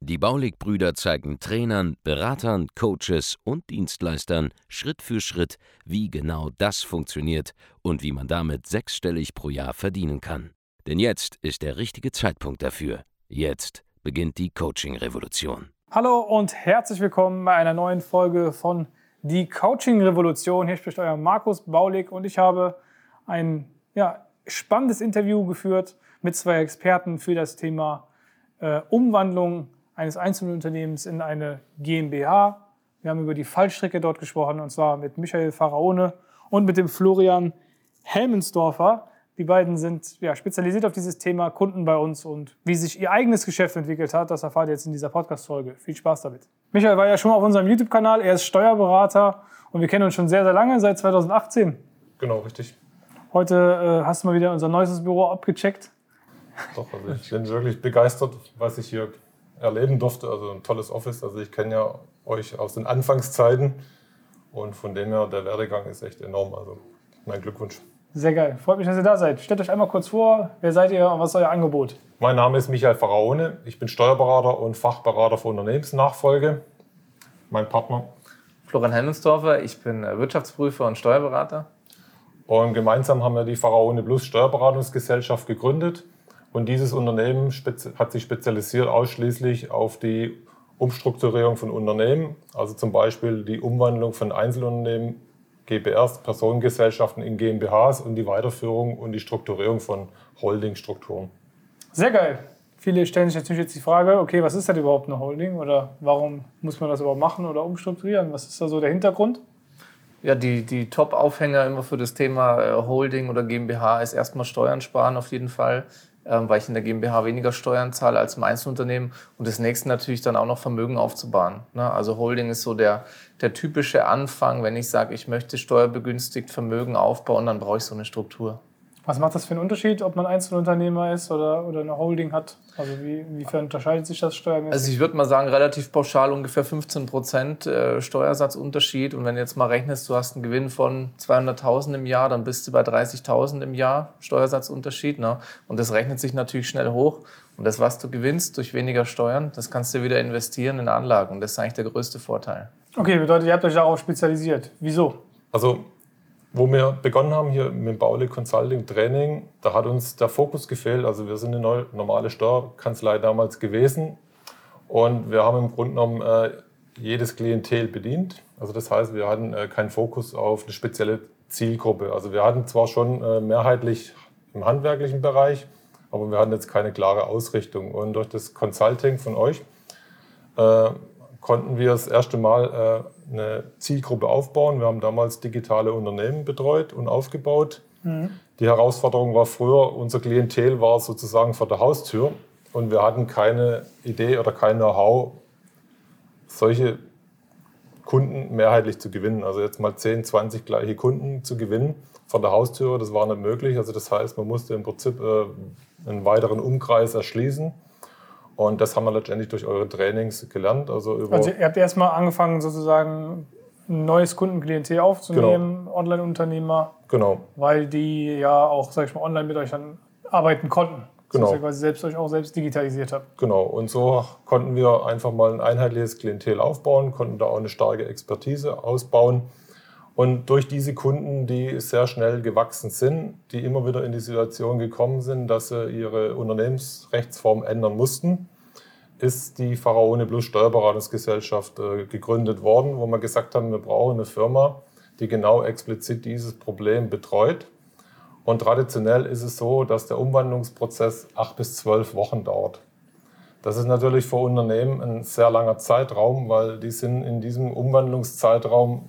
Die Baulig-Brüder zeigen Trainern, Beratern, Coaches und Dienstleistern Schritt für Schritt, wie genau das funktioniert und wie man damit sechsstellig pro Jahr verdienen kann. Denn jetzt ist der richtige Zeitpunkt dafür. Jetzt beginnt die Coaching-Revolution. Hallo und herzlich willkommen bei einer neuen Folge von Die Coaching-Revolution. Hier spricht euer Markus Baulig und ich habe ein ja, spannendes Interview geführt mit zwei Experten für das Thema äh, Umwandlung eines Einzelunternehmens in eine GmbH. Wir haben über die Fallstrecke dort gesprochen, und zwar mit Michael Pharaone und mit dem Florian Helmensdorfer. Die beiden sind ja, spezialisiert auf dieses Thema Kunden bei uns und wie sich ihr eigenes Geschäft entwickelt hat, das erfahrt ihr jetzt in dieser Podcast-Folge. Viel Spaß damit. Michael war ja schon auf unserem YouTube-Kanal, er ist Steuerberater und wir kennen uns schon sehr, sehr lange, seit 2018. Genau, richtig. Heute äh, hast du mal wieder unser neues Büro abgecheckt. Doch, also ich bin wirklich begeistert, was ich hier erleben durfte. Also ein tolles Office. Also ich kenne ja euch aus den Anfangszeiten und von dem her, der Werdegang ist echt enorm. Also mein Glückwunsch. Sehr geil. Freut mich, dass ihr da seid. Stellt euch einmal kurz vor, wer seid ihr und was ist euer Angebot? Mein Name ist Michael Pharaone. Ich bin Steuerberater und Fachberater für Unternehmensnachfolge. Mein Partner. Florian Helmensdorfer. Ich bin äh, Wirtschaftsprüfer und Steuerberater. Und gemeinsam haben wir die Pharaone Plus Steuerberatungsgesellschaft gegründet. Und dieses Unternehmen hat sich spezialisiert ausschließlich auf die Umstrukturierung von Unternehmen, also zum Beispiel die Umwandlung von Einzelunternehmen, GBRs, Personengesellschaften in GmbHs und die Weiterführung und die Strukturierung von Holdingstrukturen. Sehr geil. Viele stellen sich natürlich jetzt die Frage, okay, was ist denn überhaupt eine Holding oder warum muss man das überhaupt machen oder umstrukturieren? Was ist da so der Hintergrund? Ja, die, die Top-Aufhänger immer für das Thema äh, Holding oder GmbH ist erstmal Steuern sparen auf jeden Fall. Ähm, weil ich in der GmbH weniger Steuern zahle als im Einzelunternehmen. Und das nächste natürlich dann auch noch Vermögen aufzubauen. Ne? Also Holding ist so der, der typische Anfang, wenn ich sage, ich möchte steuerbegünstigt Vermögen aufbauen, dann brauche ich so eine Struktur. Was macht das für einen Unterschied, ob man Einzelunternehmer ist oder, oder eine Holding hat? Also wie, inwiefern unterscheidet sich das steuermäßig? Also ich würde mal sagen, relativ pauschal ungefähr 15 Prozent äh, Steuersatzunterschied. Und wenn du jetzt mal rechnest, du hast einen Gewinn von 200.000 im Jahr, dann bist du bei 30.000 im Jahr Steuersatzunterschied. Ne? Und das rechnet sich natürlich schnell hoch. Und das, was du gewinnst durch weniger Steuern, das kannst du wieder investieren in Anlagen. Und das ist eigentlich der größte Vorteil. Okay, bedeutet, ihr habt euch darauf spezialisiert. Wieso? Also wo wir begonnen haben hier mit Baule Consulting Training, da hat uns der Fokus gefehlt. Also wir sind eine normale Steuerkanzlei damals gewesen und wir haben im Grunde genommen äh, jedes Klientel bedient. Also das heißt, wir hatten äh, keinen Fokus auf eine spezielle Zielgruppe. Also wir hatten zwar schon äh, mehrheitlich im handwerklichen Bereich, aber wir hatten jetzt keine klare Ausrichtung. Und durch das Consulting von euch äh, konnten wir das erste Mal äh, eine Zielgruppe aufbauen. Wir haben damals digitale Unternehmen betreut und aufgebaut. Mhm. Die Herausforderung war früher, unser Klientel war sozusagen vor der Haustür und wir hatten keine Idee oder kein Know-how, solche Kunden mehrheitlich zu gewinnen. Also jetzt mal 10, 20 gleiche Kunden zu gewinnen vor der Haustür, das war nicht möglich. Also das heißt, man musste im Prinzip äh, einen weiteren Umkreis erschließen. Und das haben wir letztendlich durch eure Trainings gelernt. Also, über also ihr habt erstmal angefangen, sozusagen ein neues Kundenklientel aufzunehmen, genau. Online-Unternehmer. Genau. Weil die ja auch, sag ich mal, online mit euch dann arbeiten konnten. Genau. Dass ihr quasi selbst euch auch selbst digitalisiert habt. Genau. Und so konnten wir einfach mal ein einheitliches Klientel aufbauen, konnten da auch eine starke Expertise ausbauen. Und durch diese Kunden, die sehr schnell gewachsen sind, die immer wieder in die Situation gekommen sind, dass sie ihre Unternehmensrechtsform ändern mussten, ist die Pharaone Plus Steuerberatungsgesellschaft äh, gegründet worden, wo wir gesagt haben, wir brauchen eine Firma, die genau explizit dieses Problem betreut. Und traditionell ist es so, dass der Umwandlungsprozess acht bis zwölf Wochen dauert. Das ist natürlich für Unternehmen ein sehr langer Zeitraum, weil die sind in diesem Umwandlungszeitraum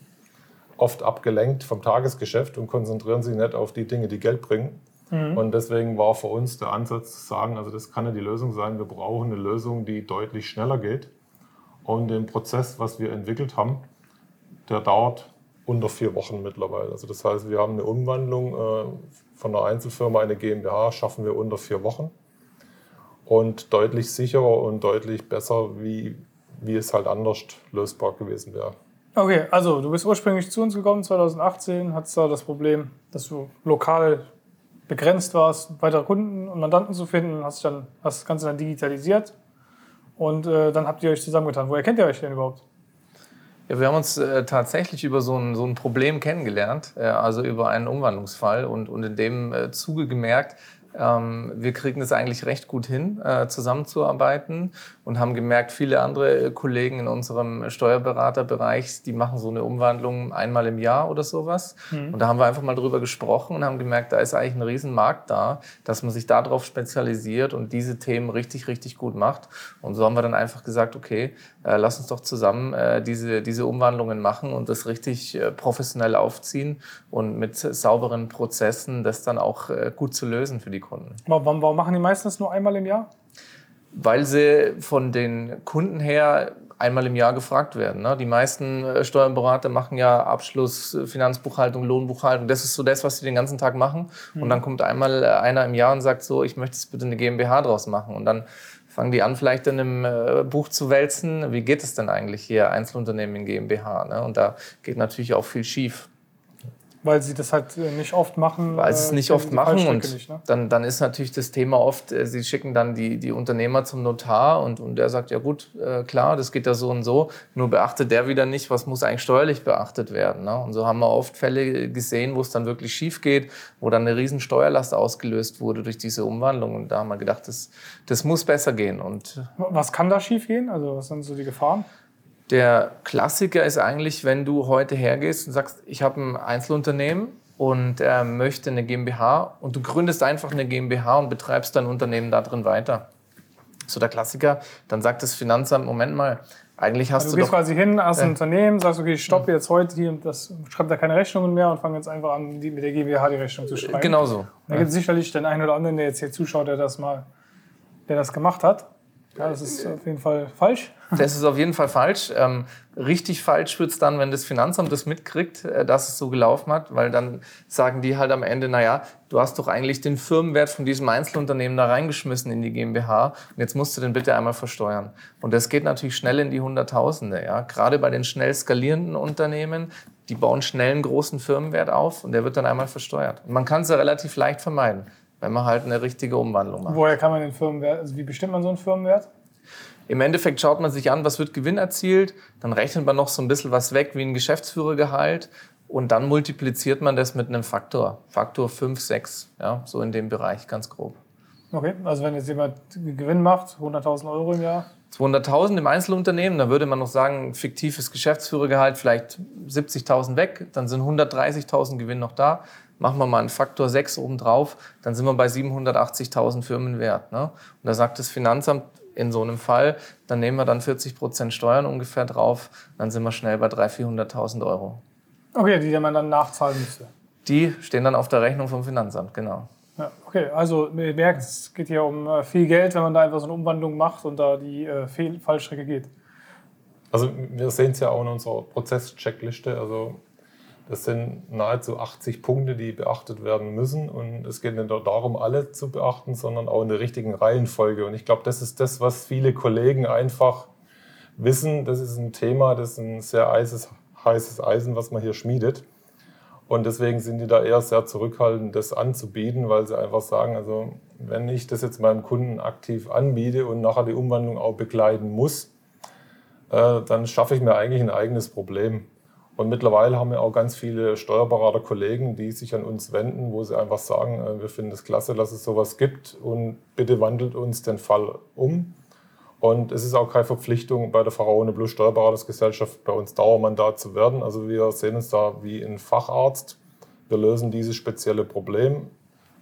oft abgelenkt vom Tagesgeschäft und konzentrieren sich nicht auf die Dinge, die Geld bringen. Mhm. Und deswegen war für uns der Ansatz zu sagen, also das kann ja die Lösung sein, wir brauchen eine Lösung, die deutlich schneller geht. Und den Prozess, was wir entwickelt haben, der dauert unter vier Wochen mittlerweile. Also das heißt, wir haben eine Umwandlung äh, von einer Einzelfirma eine GmbH, schaffen wir unter vier Wochen. Und deutlich sicherer und deutlich besser, wie, wie es halt anders lösbar gewesen wäre. Okay, also du bist ursprünglich zu uns gekommen 2018, hattest da das Problem, dass du lokal begrenzt warst, weitere Kunden und Mandanten zu finden, hast dann hast das Ganze dann digitalisiert und äh, dann habt ihr euch zusammengetan. Woher kennt ihr euch denn überhaupt? Ja, wir haben uns äh, tatsächlich über so ein, so ein Problem kennengelernt, äh, also über einen Umwandlungsfall und, und in dem äh, Zuge gemerkt, ähm, wir kriegen es eigentlich recht gut hin, äh, zusammenzuarbeiten und haben gemerkt, viele andere Kollegen in unserem Steuerberaterbereich, die machen so eine Umwandlung einmal im Jahr oder sowas. Mhm. Und da haben wir einfach mal drüber gesprochen und haben gemerkt, da ist eigentlich ein Riesenmarkt da, dass man sich darauf spezialisiert und diese Themen richtig, richtig gut macht. Und so haben wir dann einfach gesagt, okay, äh, lass uns doch zusammen äh, diese, diese Umwandlungen machen und das richtig äh, professionell aufziehen und mit sauberen Prozessen das dann auch äh, gut zu lösen für die die Kunden. Warum, warum machen die meisten das nur einmal im Jahr? Weil sie von den Kunden her einmal im Jahr gefragt werden. Ne? Die meisten äh, Steuerberater machen ja Abschluss, äh, Finanzbuchhaltung, Lohnbuchhaltung. Das ist so das, was sie den ganzen Tag machen. Mhm. Und dann kommt einmal äh, einer im Jahr und sagt so, ich möchte jetzt bitte eine GmbH draus machen. Und dann fangen die an, vielleicht in einem Buch zu wälzen. Wie geht es denn eigentlich hier, Einzelunternehmen in GmbH? Ne? Und da geht natürlich auch viel schief. Weil sie das halt äh, nicht oft machen. Weil sie es äh, nicht oft machen und nicht, ne? dann, dann ist natürlich das Thema oft, äh, sie schicken dann die, die Unternehmer zum Notar und, und der sagt, ja gut, äh, klar, das geht ja so und so, nur beachtet der wieder nicht, was muss eigentlich steuerlich beachtet werden. Ne? Und so haben wir oft Fälle gesehen, wo es dann wirklich schief geht, wo dann eine riesen Steuerlast ausgelöst wurde durch diese Umwandlung und da haben wir gedacht, das, das muss besser gehen. Und was kann da schief gehen? Also was sind so die Gefahren? Der Klassiker ist eigentlich, wenn du heute hergehst und sagst, ich habe ein Einzelunternehmen und äh, möchte eine GmbH und du gründest einfach eine GmbH und betreibst dein Unternehmen da drin weiter. So der Klassiker, dann sagt das Finanzamt, Moment mal, eigentlich hast also du. Du gehst doch, quasi hin, hast ein äh, Unternehmen, sagst, okay, ich stoppe jetzt heute hier und das schreibt da keine Rechnungen mehr und fange jetzt einfach an, die, mit der GmbH die Rechnung zu schreiben. Genau so. Da gibt es sicherlich den einen oder anderen, der jetzt hier zuschaut, der das mal, der das gemacht hat. Ja, das ist auf jeden Fall falsch. Das ist auf jeden Fall falsch. Ähm, richtig falsch wird es dann, wenn das Finanzamt das mitkriegt, äh, dass es so gelaufen hat, weil dann sagen die halt am Ende, naja, du hast doch eigentlich den Firmenwert von diesem Einzelunternehmen da reingeschmissen in die GmbH und jetzt musst du den bitte einmal versteuern. Und das geht natürlich schnell in die Hunderttausende. Ja? Gerade bei den schnell skalierenden Unternehmen, die bauen schnell einen großen Firmenwert auf und der wird dann einmal versteuert. Und man kann es ja relativ leicht vermeiden wenn man halt eine richtige Umwandlung macht. Woher kann man den Firmenwert, also wie bestimmt man so einen Firmenwert? Im Endeffekt schaut man sich an, was wird Gewinn erzielt, dann rechnet man noch so ein bisschen was weg wie ein Geschäftsführergehalt und dann multipliziert man das mit einem Faktor. Faktor 5, 6, ja, so in dem Bereich ganz grob. Okay, also wenn jetzt jemand Gewinn macht, 100.000 Euro im Jahr? 200.000 im Einzelunternehmen, dann würde man noch sagen, fiktives Geschäftsführergehalt vielleicht 70.000 weg, dann sind 130.000 Gewinn noch da machen wir mal einen Faktor 6 obendrauf, dann sind wir bei 780.000 Firmenwert. Ne? Und da sagt das Finanzamt in so einem Fall, dann nehmen wir dann 40 Prozent Steuern ungefähr drauf, dann sind wir schnell bei 300.000, 400.000 Euro. Okay, die man dann nachzahlen müsste. Die stehen dann auf der Rechnung vom Finanzamt, genau. Ja, okay, also ihr merkt, es geht hier um äh, viel Geld, wenn man da einfach so eine Umwandlung macht und da die äh, Fallstrecke geht. Also wir sehen es ja auch in unserer Prozesscheckliste. Also das sind nahezu 80 Punkte, die beachtet werden müssen. Und es geht nicht nur darum, alle zu beachten, sondern auch in der richtigen Reihenfolge. Und ich glaube, das ist das, was viele Kollegen einfach wissen. Das ist ein Thema, das ist ein sehr heißes, heißes Eisen, was man hier schmiedet. Und deswegen sind die da eher sehr zurückhaltend, das anzubieten, weil sie einfach sagen, also wenn ich das jetzt meinem Kunden aktiv anbiete und nachher die Umwandlung auch begleiten muss, äh, dann schaffe ich mir eigentlich ein eigenes Problem. Und mittlerweile haben wir auch ganz viele Steuerberater-Kollegen, die sich an uns wenden, wo sie einfach sagen, äh, wir finden es klasse, dass es sowas gibt und bitte wandelt uns den Fall um. Und es ist auch keine Verpflichtung, bei der Pharaone Plus Steuerberatersgesellschaft bei uns Dauermandat zu werden. Also wir sehen uns da wie ein Facharzt. Wir lösen dieses spezielle Problem,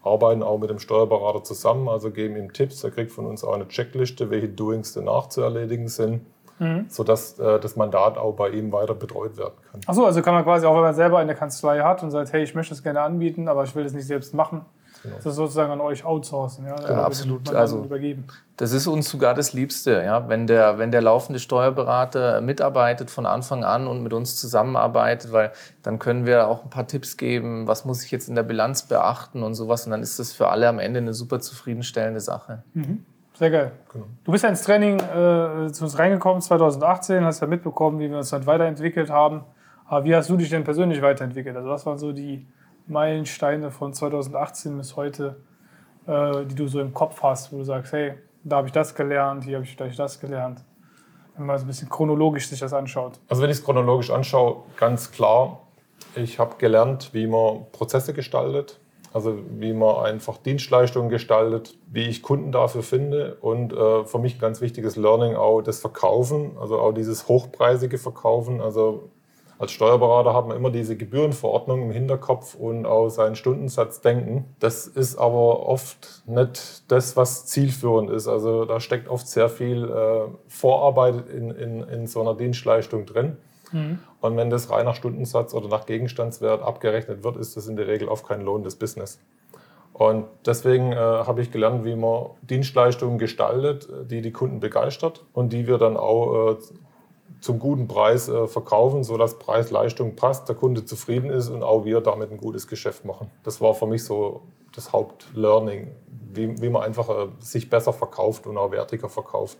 arbeiten auch mit dem Steuerberater zusammen, also geben ihm Tipps. Er kriegt von uns auch eine Checkliste, welche Doings danach zu erledigen sind. Mhm. sodass äh, das Mandat auch bei ihm weiter betreut werden kann. Achso, also kann man quasi auch, wenn man selber eine Kanzlei hat und sagt, hey, ich möchte es gerne anbieten, aber ich will es nicht selbst machen, Genau. Das ist sozusagen an euch outsourcen, ja, ja absolut. Also übergeben. Das ist uns sogar das Liebste, ja, wenn der, wenn der laufende Steuerberater mitarbeitet von Anfang an und mit uns zusammenarbeitet, weil dann können wir auch ein paar Tipps geben, was muss ich jetzt in der Bilanz beachten und sowas, und dann ist das für alle am Ende eine super zufriedenstellende Sache. Mhm. Sehr geil. Genau. Du bist ja ins Training äh, zu uns reingekommen 2018, hast ja mitbekommen, wie wir uns dann weiterentwickelt haben. Aber wie hast du dich denn persönlich weiterentwickelt? Also was waren so die Meilensteine von 2018 bis heute, äh, die du so im Kopf hast, wo du sagst, hey, da habe ich das gelernt, hier habe ich vielleicht das gelernt. Wenn man so ein bisschen chronologisch sich das anschaut. Also wenn ich es chronologisch anschaue, ganz klar, ich habe gelernt, wie man Prozesse gestaltet, also wie man einfach Dienstleistungen gestaltet, wie ich Kunden dafür finde und äh, für mich ein ganz wichtiges Learning auch das Verkaufen, also auch dieses hochpreisige Verkaufen. Also als Steuerberater hat man immer diese Gebührenverordnung im Hinterkopf und auch seinen Stundensatz denken. Das ist aber oft nicht das, was zielführend ist. Also da steckt oft sehr viel äh, Vorarbeit in, in, in so einer Dienstleistung drin. Mhm. Und wenn das rein nach Stundensatz oder nach Gegenstandswert abgerechnet wird, ist das in der Regel oft kein lohnendes Business. Und deswegen äh, habe ich gelernt, wie man Dienstleistungen gestaltet, die die Kunden begeistert und die wir dann auch äh, zum guten Preis äh, verkaufen, sodass Preis-Leistung passt, der Kunde zufrieden ist und auch wir damit ein gutes Geschäft machen. Das war für mich so das Hauptlearning, wie, wie man einfach äh, sich besser verkauft und auch wertiger verkauft.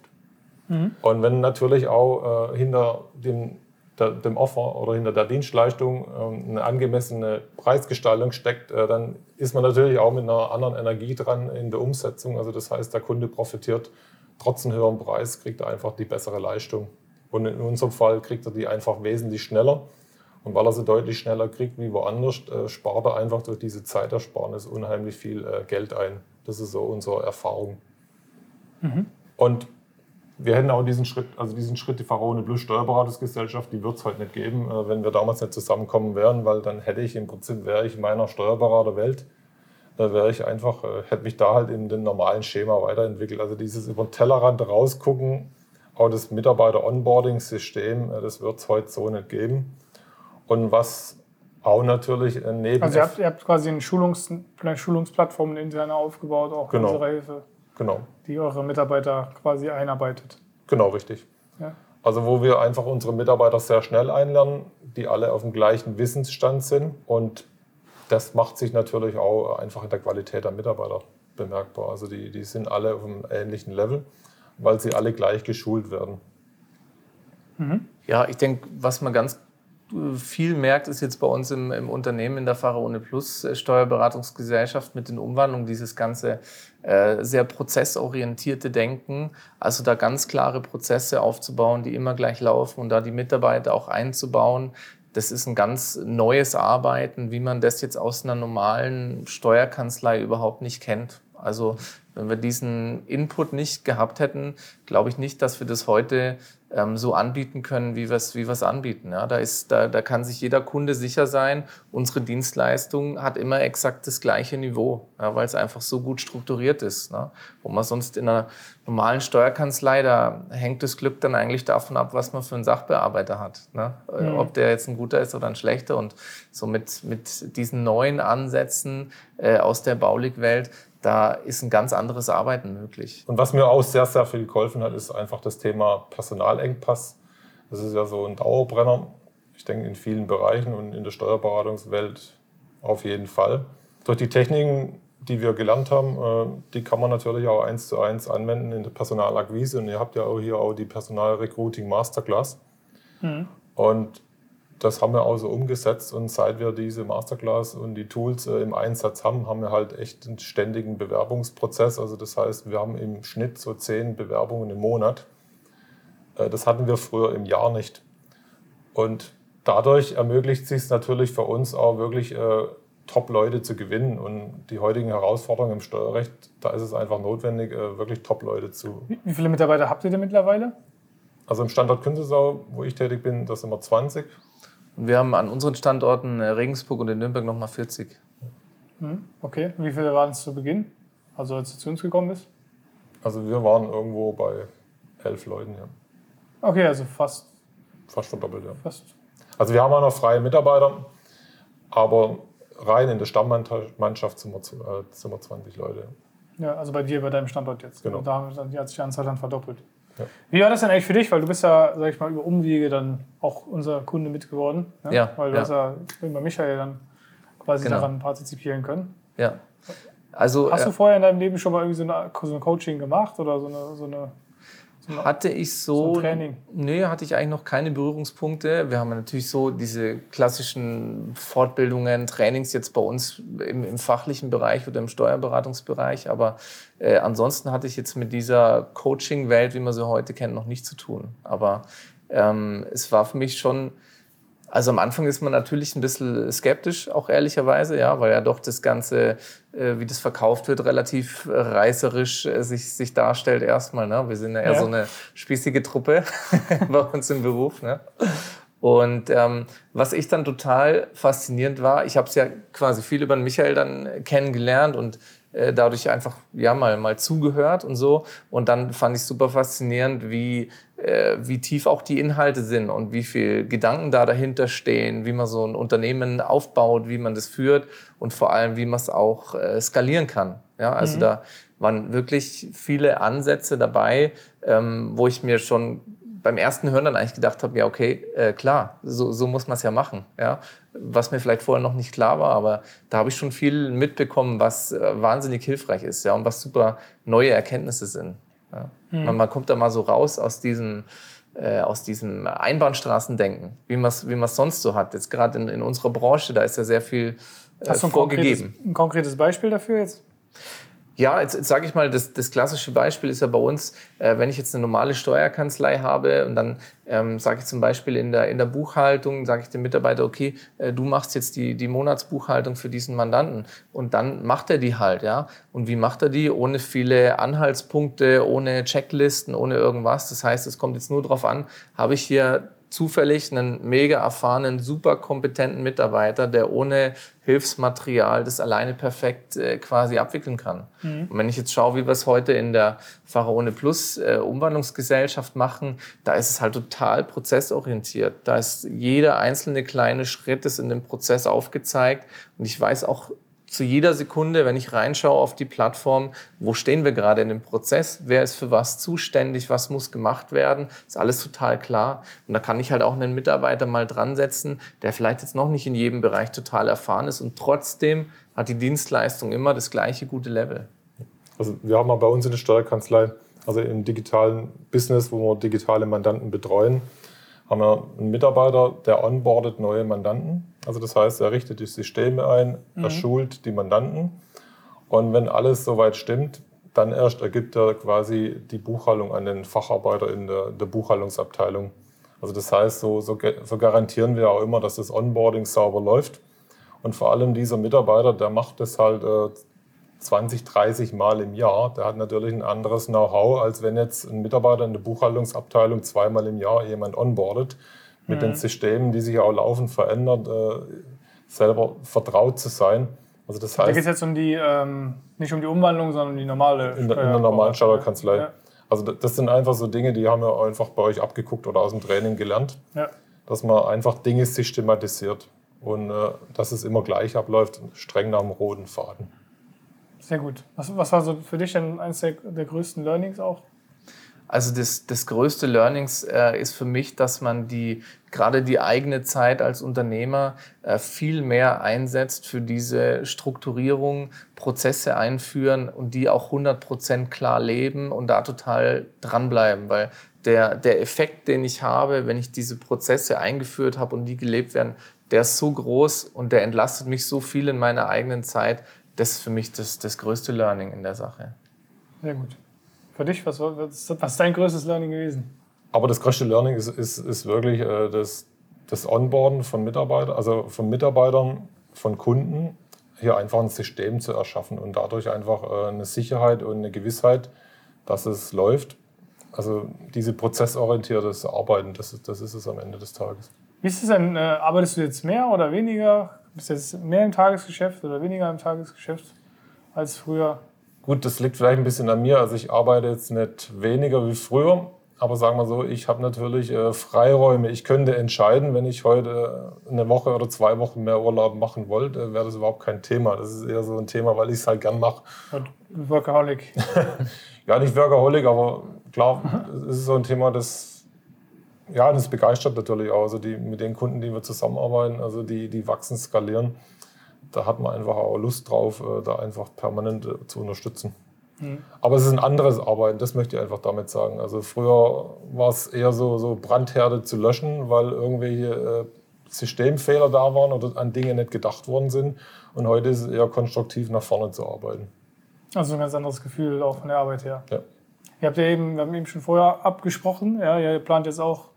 Mhm. Und wenn natürlich auch äh, hinter dem, dem Offer oder hinter der Dienstleistung ähm, eine angemessene Preisgestaltung steckt, äh, dann ist man natürlich auch mit einer anderen Energie dran in der Umsetzung. Also das heißt, der Kunde profitiert trotz einem höheren Preis, kriegt er einfach die bessere Leistung. Und in unserem Fall kriegt er die einfach wesentlich schneller. Und weil er sie deutlich schneller kriegt wie woanders, äh, spart er einfach durch diese Zeitersparnis unheimlich viel äh, Geld ein. Das ist so unsere Erfahrung. Mhm. Und wir hätten auch diesen Schritt, also diesen Schritt, die Farone Plus Steuerberatungsgesellschaft, die wird es heute nicht geben, äh, wenn wir damals nicht zusammenkommen wären, weil dann hätte ich im Prinzip, wäre ich in meiner Steuerberaterwelt, da wäre ich einfach, hätte mich da halt in dem normalen Schema weiterentwickelt. Also dieses über den Tellerrand rausgucken, auch das Mitarbeiter-Onboarding-System, äh, das wird es heute so nicht geben. Und was auch natürlich äh, neben. Also, ihr habt, ihr habt quasi eine, Schulungs-, eine Schulungsplattform eine interne aufgebaut, auch genau. unsere Hilfe, genau. Die eure Mitarbeiter quasi einarbeitet. Genau, richtig. Ja. Also, wo wir einfach unsere Mitarbeiter sehr schnell einlernen, die alle auf dem gleichen Wissensstand sind. Und das macht sich natürlich auch einfach in der Qualität der Mitarbeiter bemerkbar. Also, die, die sind alle auf einem ähnlichen Level weil sie alle gleich geschult werden. Mhm. Ja, ich denke, was man ganz viel merkt, ist jetzt bei uns im, im Unternehmen in der Pharaone Plus äh, Steuerberatungsgesellschaft mit den Umwandlungen dieses ganze äh, sehr prozessorientierte Denken, also da ganz klare Prozesse aufzubauen, die immer gleich laufen und da die Mitarbeiter auch einzubauen. Das ist ein ganz neues Arbeiten, wie man das jetzt aus einer normalen Steuerkanzlei überhaupt nicht kennt. Also wenn wir diesen Input nicht gehabt hätten, glaube ich nicht, dass wir das heute ähm, so anbieten können, wie wir es wie wir's anbieten. Ja, da, ist, da, da kann sich jeder Kunde sicher sein, unsere Dienstleistung hat immer exakt das gleiche Niveau, ja, weil es einfach so gut strukturiert ist. Ne? Wo man sonst in einer normalen Steuerkanzlei, da hängt das Glück dann eigentlich davon ab, was man für einen Sachbearbeiter hat. Ne? Mhm. Ob der jetzt ein guter ist oder ein schlechter. Und so mit, mit diesen neuen Ansätzen äh, aus der Baulig-Welt da ist ein ganz anderes Arbeiten möglich. Und was mir auch sehr, sehr viel geholfen hat, ist einfach das Thema Personalengpass. Das ist ja so ein Dauerbrenner. Ich denke in vielen Bereichen und in der Steuerberatungswelt auf jeden Fall. Durch die Techniken, die wir gelernt haben, äh, die kann man natürlich auch eins zu eins anwenden in der Personalakquise. Und ihr habt ja auch hier auch die Personalrecruiting Masterclass. Mhm. Und das haben wir auch so umgesetzt und seit wir diese Masterclass und die Tools äh, im Einsatz haben, haben wir halt echt einen ständigen Bewerbungsprozess. Also das heißt, wir haben im Schnitt so zehn Bewerbungen im Monat. Äh, das hatten wir früher im Jahr nicht. Und dadurch ermöglicht es sich natürlich für uns auch wirklich äh, Top-Leute zu gewinnen. Und die heutigen Herausforderungen im Steuerrecht, da ist es einfach notwendig, wirklich Top-Leute zu. Wie viele Mitarbeiter habt ihr denn mittlerweile? Also im Standort Künzelsau, wo ich tätig bin, das sind wir 20. Und wir haben an unseren Standorten äh, Regensburg und in Nürnberg nochmal 40. Hm, okay, wie viele waren es zu Beginn, also als du zu uns gekommen bist? Also wir waren irgendwo bei elf Leuten, ja. Okay, also fast. Fast verdoppelt, ja. fast. Also wir haben auch noch freie Mitarbeiter, aber rein in der Stammmannschaft sind wir, äh, sind wir 20 Leute. Ja, also bei dir, bei deinem Standort jetzt. Genau. Da haben wir dann- hat sich die Anzahl dann verdoppelt. Ja. Wie war das denn eigentlich für dich? Weil du bist ja, sag ich mal, über Umwege dann auch unser Kunde mitgeworden. Ne? Ja, Weil du ja. hast ja bei Michael dann quasi Genau. daran partizipieren können. Ja. Also Hast äh, du vorher in deinem Leben schon mal irgendwie so, eine, so ein Coaching gemacht oder so eine, so eine hatte ich so ein Training? Nee, hatte ich eigentlich noch keine Berührungspunkte. Wir haben natürlich so diese klassischen Fortbildungen, Trainings jetzt bei uns im, im fachlichen Bereich oder im Steuerberatungsbereich. Aber äh, ansonsten hatte ich jetzt mit dieser Coaching-Welt, wie man sie heute kennt, noch nichts zu tun. Aber ähm, es war für mich schon also am Anfang ist man natürlich ein bisschen skeptisch, auch ehrlicherweise, ja, weil ja doch das Ganze, äh, wie das verkauft wird, relativ äh, reißerisch äh, sich, sich darstellt erstmal. Ne? Wir sind ja eher Ja. so eine spießige Truppe bei uns im Beruf. Ne? Und ähm, was ich dann total faszinierend war, ich habe es ja quasi viel über den Michael dann kennengelernt und äh, dadurch einfach ja mal mal zugehört und so. Und dann fand ich super faszinierend, wie äh, wie tief auch die Inhalte sind und wie viel Gedanken da dahinter stehen, wie man so ein Unternehmen aufbaut, wie man das führt und vor allem wie man es auch äh, skalieren kann. Ja, also da waren wirklich viele Ansätze dabei, ähm, wo ich mir schon beim ersten Hören dann eigentlich gedacht habe, ja, okay, äh, klar, so, so muss man es ja machen. Ja? Was mir vielleicht vorher noch nicht klar war, aber da habe ich schon viel mitbekommen, was äh, wahnsinnig hilfreich ist ja, und was super neue Erkenntnisse sind. Ja? Man, man kommt da mal so raus aus diesem, äh, aus diesem Einbahnstraßendenken, wie man es wie man's sonst so hat. Jetzt gerade in, in unserer Branche, da ist ja sehr viel äh, Hast du ein vorgegeben. konkretes, ein konkretes Beispiel dafür jetzt? Ja, jetzt, jetzt sage ich mal, das, das klassische Beispiel ist ja bei uns, äh, wenn ich jetzt eine normale Steuerkanzlei habe und dann ähm, sage ich zum Beispiel in der, in der Buchhaltung, sage ich dem Mitarbeiter, okay, äh, du machst jetzt die, die Monatsbuchhaltung für diesen Mandanten und dann macht er die halt, ja. Und wie macht er die? Ohne viele Anhaltspunkte, ohne Checklisten, ohne irgendwas. Das heißt, es kommt jetzt nur darauf an, habe ich hier zufällig einen mega erfahrenen, super kompetenten Mitarbeiter, der ohne Hilfsmaterial das alleine perfekt äh, quasi abwickeln kann. Und wenn ich jetzt schaue, wie wir es heute in der Pharaone Plus äh, Umwandlungsgesellschaft machen, da ist es halt total prozessorientiert. Da ist jeder einzelne kleine Schritt ist in dem Prozess aufgezeigt und ich weiß auch zu jeder Sekunde, wenn ich reinschaue auf die Plattform, wo stehen wir gerade in dem Prozess, wer ist für was zuständig, was muss gemacht werden, ist alles total klar. Und da kann ich halt auch einen Mitarbeiter mal dran setzen, der vielleicht jetzt noch nicht in jedem Bereich total erfahren ist und trotzdem hat die Dienstleistung immer das gleiche gute Level. Also wir haben auch bei uns in der Steuerkanzlei, also im digitalen Business, wo wir digitale Mandanten betreuen, haben wir einen Mitarbeiter, der onboardet neue Mandanten. Also das heißt, er richtet die Systeme ein, er schult die Mandanten. Und wenn alles soweit stimmt, dann erst ergibt er quasi die Buchhaltung an den Facharbeiter in der, der Buchhaltungsabteilung. Also das heißt, so, so, so garantieren wir auch immer, dass das Onboarding sauber läuft. Und vor allem dieser Mitarbeiter, der macht das halt äh, 20, 30 Mal im Jahr. Der hat natürlich ein anderes Know-how, als wenn jetzt ein Mitarbeiter in der Buchhaltungsabteilung zweimal im Jahr jemand onboardet, mit den Systemen, die sich auch laufend verändern, äh, selber vertraut zu sein. Also das Da geht es heißt, jetzt um die, ähm, nicht um die Umwandlung, sondern um die normale in der, in der normalen Steuerkanzlei. Ja. Also das- das sind einfach so Dinge, die haben wir einfach bei euch abgeguckt oder aus dem Training gelernt, Ja. dass man einfach Dinge systematisiert und äh, dass es immer gleich abläuft, streng nach dem roten Faden. Sehr gut. Was, was war so für dich denn eines der, der größten Learnings auch? Also das, das größte Learnings äh, ist für mich, dass man die gerade die eigene Zeit als Unternehmer äh, viel mehr einsetzt für diese Strukturierung, Prozesse einführen und die auch 100% klar leben und da total dranbleiben, weil der, der Effekt, den ich habe, wenn ich diese Prozesse eingeführt habe und die gelebt werden, der ist so groß und der entlastet mich so viel in meiner eigenen Zeit. Das ist für mich das, das größte Learning in der Sache. Sehr gut. Für dich, was, war- was, was ist dein größtes Learning gewesen? Aber das größte Learning ist, ist, ist wirklich äh, das, das Onboarden von Mitarbeitern, also von Mitarbeitern, von Kunden, hier einfach ein System zu erschaffen und dadurch einfach äh, eine Sicherheit und eine Gewissheit, dass es läuft. Also diese prozessorientiertes Arbeiten, das ist, das ist es am Ende des Tages. Wie ist es denn? Äh, arbeitest du jetzt mehr oder weniger? Bist du jetzt mehr im Tagesgeschäft oder weniger im Tagesgeschäft als früher? Gut, das liegt vielleicht ein bisschen an mir. Also ich arbeite jetzt nicht weniger wie früher, Aber sagen wir so, ich habe natürlich äh, Freiräume. Ich könnte entscheiden, wenn ich heute eine Woche oder zwei Wochen mehr Urlaub machen wollte, wäre das überhaupt kein Thema. Das ist eher so ein Thema, weil ich es halt gern mache. Workaholic. ja, nicht Workaholic, aber klar, es ist so ein Thema, das, ja, das begeistert natürlich auch. Also die, mit den Kunden, die wir zusammenarbeiten, also die, die wachsen, skalieren, da hat man einfach auch Lust drauf, äh, da einfach permanent äh, zu unterstützen. Mhm. Aber es ist ein anderes Arbeiten, das möchte ich einfach damit sagen. Also früher war es eher so, so Brandherde zu löschen, weil irgendwelche äh, Systemfehler da waren oder an Dinge nicht gedacht worden sind. Und heute ist es eher konstruktiv nach vorne zu arbeiten. Also ein ganz anderes Gefühl auch von der Arbeit her. Ja. Ihr habt ja eben, wir haben eben schon vorher abgesprochen, ja, ihr plant jetzt auch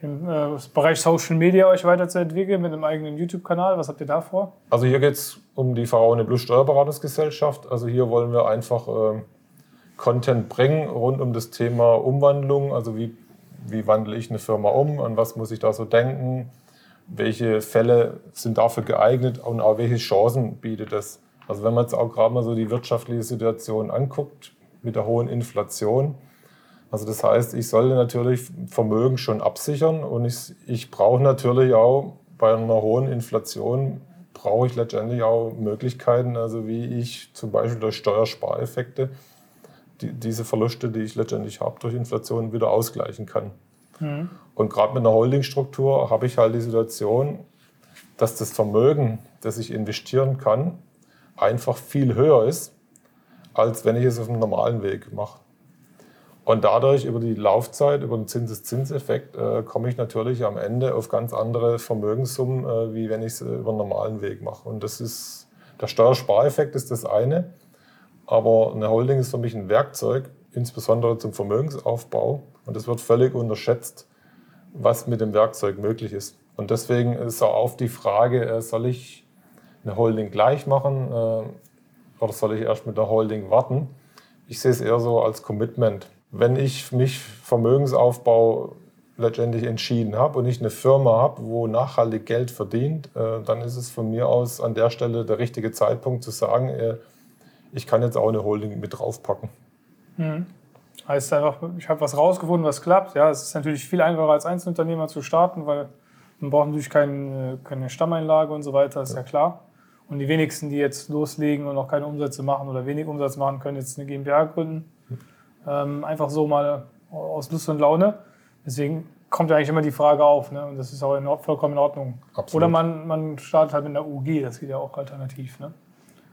im äh, Bereich Social Media euch weiterzuentwickeln mit einem eigenen YouTube-Kanal. Was habt ihr da vor? Also hier geht es um die Pharaone Plus Steuerberatungsgesellschaft. Also hier wollen wir einfach äh, Content bringen rund um das Thema Umwandlung. Also wie, wie wandle ich eine Firma um, an was muss ich da so denken, welche Fälle sind dafür geeignet und auch welche Chancen bietet es. Also wenn man jetzt auch gerade mal so die wirtschaftliche Situation anguckt mit der hohen Inflation, also das heißt, ich sollte natürlich Vermögen schon absichern und ich, ich brauche natürlich auch bei einer hohen Inflation brauche ich letztendlich auch Möglichkeiten, also wie ich zum Beispiel durch Steuerspareffekte die, diese Verluste, die ich letztendlich habe durch Inflation, wieder ausgleichen kann. Mhm. Und gerade mit einer Holdingstruktur habe ich halt die Situation, dass das Vermögen, das ich investieren kann, einfach viel höher ist, als wenn ich es auf einem normalen Weg mache. Und dadurch über die Laufzeit, über den Zinseszinseffekt, äh, komme ich natürlich am Ende auf ganz andere Vermögenssummen, äh, wie wenn ich es äh, über einen normalen Weg mache. Und das ist, der Steuerspareffekt ist das eine, aber eine Holding ist für mich ein Werkzeug, insbesondere zum Vermögensaufbau. Und es wird völlig unterschätzt, was mit dem Werkzeug möglich ist. Und deswegen ist auch auf die Frage, äh, soll ich eine Holding gleich machen äh, oder soll ich erst mit der Holding warten? Ich sehe es eher so als Commitment wenn ich mich Vermögensaufbau letztendlich entschieden habe und ich eine Firma habe, wo nachhaltig Geld verdient, äh, dann ist es von mir aus an der Stelle der richtige Zeitpunkt zu sagen, äh, ich kann jetzt auch eine Holding mit draufpacken. Mhm. Heißt einfach, ich habe was rausgefunden, was klappt. Ja, es ist natürlich viel einfacher als Einzelunternehmer zu starten, weil man braucht natürlich keine, keine Stammeinlage und so weiter, ist ja. ja klar. Und die wenigsten, die jetzt loslegen und noch keine Umsätze machen oder wenig Umsatz machen, können jetzt eine GmbH gründen. Ähm, einfach so mal aus Lust und Laune. Deswegen kommt ja eigentlich immer die Frage auf. Ne? Und das ist auch in, vollkommen in Ordnung. Absolut. Oder man, man startet halt mit einer UG, das geht ja auch alternativ. Ne?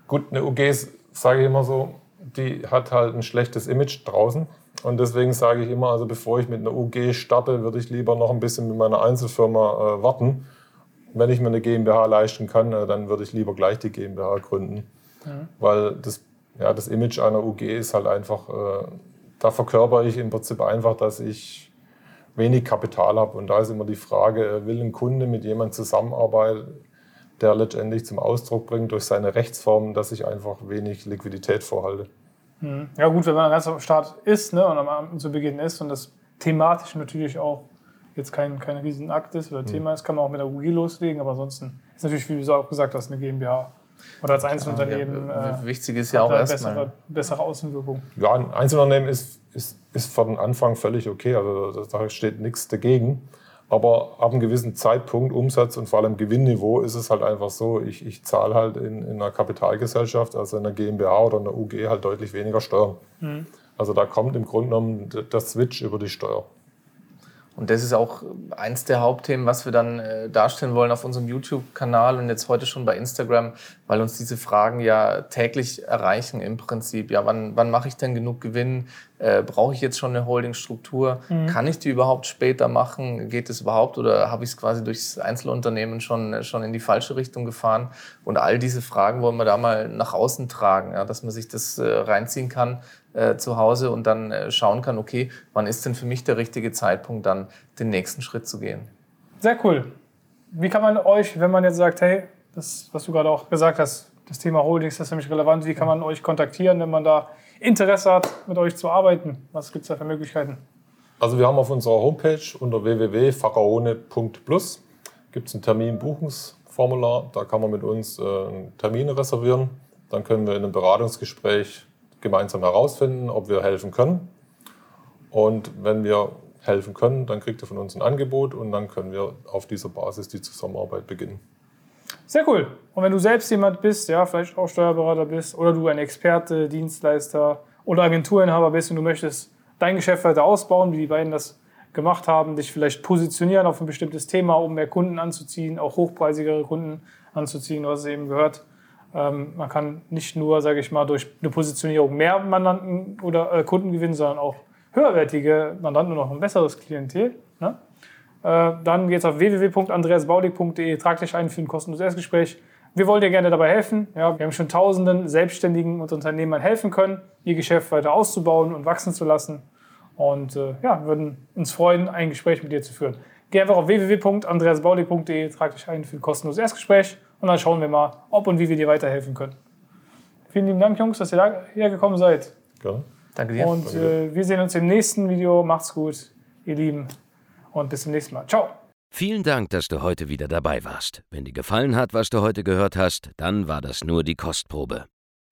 Gut, eine UG ist, sage ich immer so, die hat halt ein schlechtes Image draußen. Und deswegen sage ich immer, also bevor ich mit einer UG starte, würde ich lieber noch ein bisschen mit meiner Einzelfirma äh, warten. Wenn ich mir eine GmbH leisten kann, äh, dann würde ich lieber gleich die GmbH gründen. Mhm. Weil das, ja, das Image einer UG ist halt einfach äh, da verkörper ich im Prinzip einfach, dass ich wenig Kapital habe. Und da ist immer die Frage, will ein Kunde mit jemandem zusammenarbeiten, der letztendlich zum Ausdruck bringt durch seine Rechtsformen, dass ich einfach wenig Liquidität vorhalte. Hm. Ja gut, wenn man ganz am Start ist ne, und am, zu Beginn ist und das thematisch natürlich auch jetzt kein, kein Riesenakt ist oder hm. Thema ist, kann man auch mit der UG loslegen, aber ansonsten ist natürlich, wie du auch gesagt hast, eine GmbH oder als Einzelunternehmen. Ja, äh, wichtig ist ja auch erstmal. Bessere, bessere Außenwirkung. Ja, ein Einzelunternehmen ist, ist, ist von Anfang völlig okay. Also da steht nichts dagegen. Aber ab einem gewissen Zeitpunkt, Umsatz und vor allem Gewinnniveau, ist es halt einfach so, ich, ich zahle halt in, in einer Kapitalgesellschaft, also in einer GmbH oder einer UG, halt deutlich weniger Steuern. Mhm. Also da kommt im Grunde genommen der Switch über die Steuer. Und das ist auch eins der Hauptthemen, was wir dann äh, darstellen wollen auf unserem YouTube-Kanal und jetzt heute schon bei Instagram, weil uns diese Fragen ja täglich erreichen im Prinzip. Ja, wann, wann mache ich denn genug Gewinn? Äh, Brauche ich jetzt schon eine Holdingstruktur? Mhm. Kann ich die überhaupt später machen? Geht es überhaupt? Oder habe ich es quasi durchs Einzelunternehmen schon, schon in die falsche Richtung gefahren? Und all diese Fragen wollen wir da mal nach außen tragen, ja, dass man sich das äh, reinziehen kann äh, zu Hause und dann äh, schauen kann, okay, wann ist denn für mich der richtige Zeitpunkt, dann den nächsten Schritt zu gehen. Sehr cool. Wie kann man euch, wenn man jetzt sagt, hey, das, was du gerade auch gesagt hast, das Thema Holdings das ist für mich relevant, wie kann man euch kontaktieren, wenn man da Interesse hat, mit euch zu arbeiten? Was gibt es da für Möglichkeiten? Also wir haben auf unserer Homepage unter www.faraone.plus gibt es ein Terminbuchungsformular. Da kann man mit uns äh, Termine reservieren. Dann können wir in einem Beratungsgespräch gemeinsam herausfinden, ob wir helfen können. Und wenn wir helfen können, dann kriegt ihr von uns ein Angebot und dann können wir auf dieser Basis die Zusammenarbeit beginnen. Sehr cool. Und wenn du selbst jemand bist, ja, vielleicht auch Steuerberater bist oder du ein Experte, Dienstleister oder Agenturinhaber bist und du möchtest dein Geschäft weiter ausbauen, wie die beiden das gemacht haben, dich vielleicht positionieren auf ein bestimmtes Thema, um mehr Kunden anzuziehen, auch hochpreisigere Kunden anzuziehen, du hast es eben gehört. Ähm, man kann nicht nur, sage ich mal, durch eine Positionierung mehr Mandanten oder äh, Kunden gewinnen, sondern auch höherwertige Mandanten und auch ein besseres Klientel. Ne? Äh, dann geht's auf www.andreasbaulig.de, trag dich ein für ein kostenloses Erstgespräch. Wir wollen dir gerne dabei helfen. Ja, wir haben schon tausenden Selbstständigen und Unternehmern helfen können, ihr Geschäft weiter auszubauen und wachsen zu lassen. Und äh, ja, würden uns freuen, ein Gespräch mit dir zu führen. Geh einfach auf www.andreasbaulig.de, trag dich ein für ein kostenloses Erstgespräch und dann schauen wir mal, ob und wie wir dir weiterhelfen können. Vielen lieben Dank, Jungs, dass ihr hierher gekommen seid. Gerne. Danke dir. Und äh, wir sehen uns im nächsten Video. Macht's gut, ihr Lieben. Und bis zum nächsten Mal. Ciao. Vielen Dank, dass du heute wieder dabei warst. Wenn dir gefallen hat, was du heute gehört hast, dann war das nur die Kostprobe.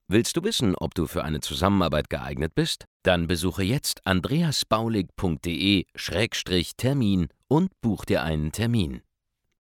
Willst du wissen, ob du für eine Zusammenarbeit geeignet bist? Dann besuche jetzt andreasbaulig.de-termin und buch dir einen Termin.